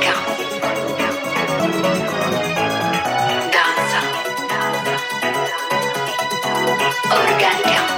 musica, danza, organica.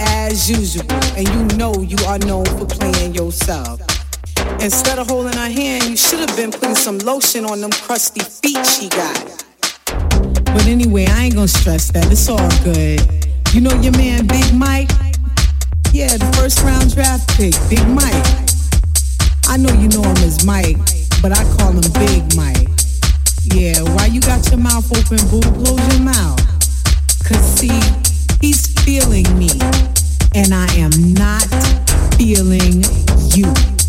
As usual. And you know you are known for playing yourself. Instead of holding her hand, you should have been putting some lotion on them crusty feet she got. But anyway, I ain't gonna stress that. It's all good. You know your man Big Mike? Yeah, the first round draft pick, Big Mike. I know you know him as Mike, but I call him Big Mike. Yeah, why you got your mouth open, boo? Close your mouth. Cause see, he's feeling me, and I am not feeling you.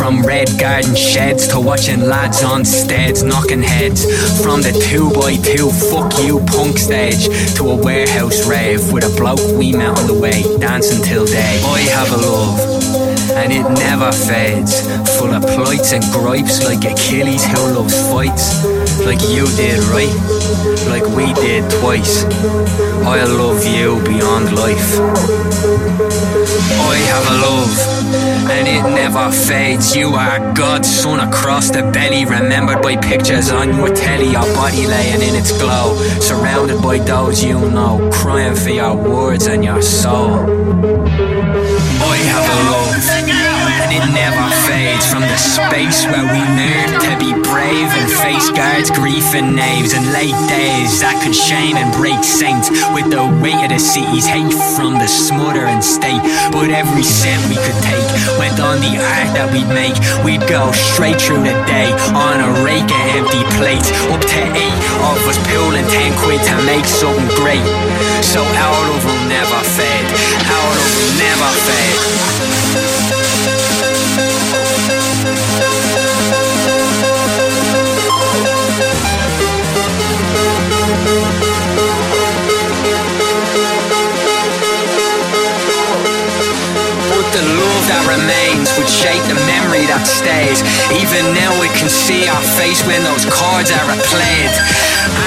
From red garden sheds to watching lads on steads knocking heads. From the 2 by 2 fuck you punk stage to a warehouse rave with a bloke we met on the way, dancing till day. I have a love and it never fades. Full of plights and gripes like Achilles who loves fights. Like you did, right? Like we did twice. I love you beyond life. I have a love, and it never fades. You are God's son across the belly, remembered by pictures on your telly, your body laying in its glow, surrounded by those you know, crying for your words and your soul. I have a love and it never fades from the space where we learn to be brave and face guards, grief and knaves and late days that could shame and break saints with the weight of the city's hate from the smothering state. But every cent we could take went on the art that we'd make. We'd go straight through the day on a rake of empty plates, up to eight of us pulling ten quid to make something great. So our love will never fade, our love will never fade. Remains would shape the memory that stays. Even now we can see our face when those cards are replayed.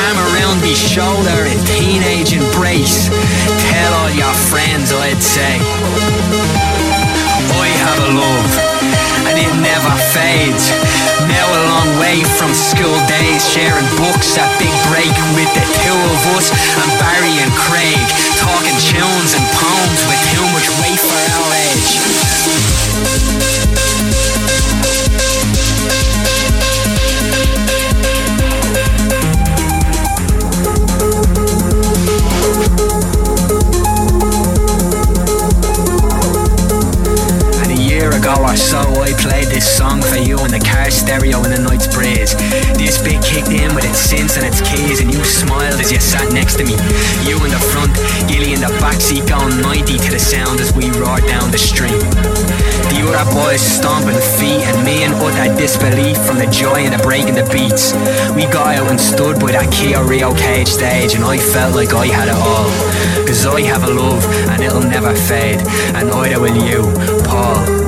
Arm around me shoulder in teenage embrace. Tell all your friends I'd say. I have a love and it never fades. Now a long way from school days, sharing books at Big Break with the two of us and Barry and Craig, talking tunes and poems with too much weight for our age. Or so, I played this song for you in the car stereo in the night's breeze. This bit kicked in with its synths and its keys, and you smiled as you sat next to me. You in the front, Gilly in the backseat, going 90 to the sound as we roared down the street. The other boys stomping feet, and me in utter disbelief from the joy and the breaking the beats. We got out and stood by that Kia Rio cage stage, and I felt like I had it all. Cause I have a love, and it'll never fade, and either will you, Paul.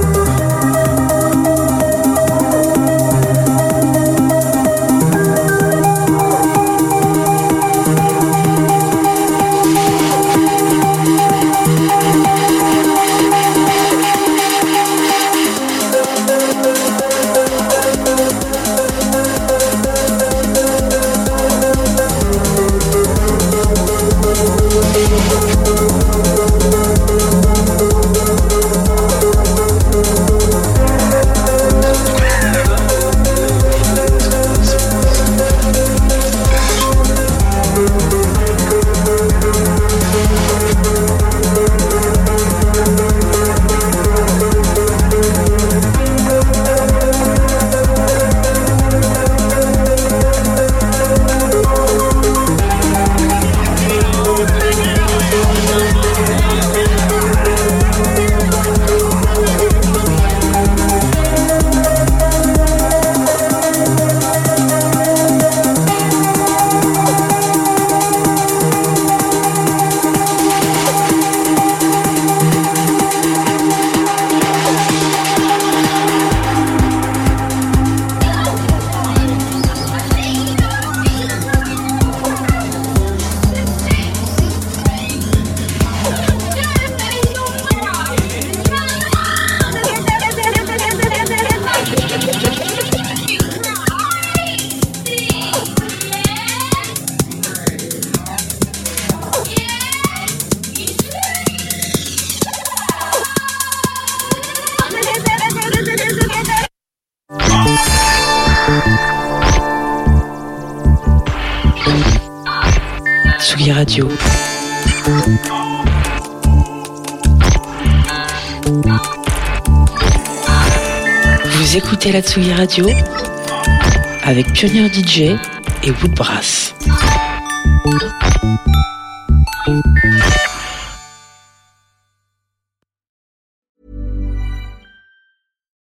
La Tsugi Radio avec Pioneer DJ et Woodbrass.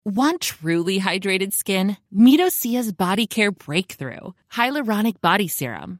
Want truly hydrated skin? Meet Body Care Breakthrough Hyaluronic Body Serum.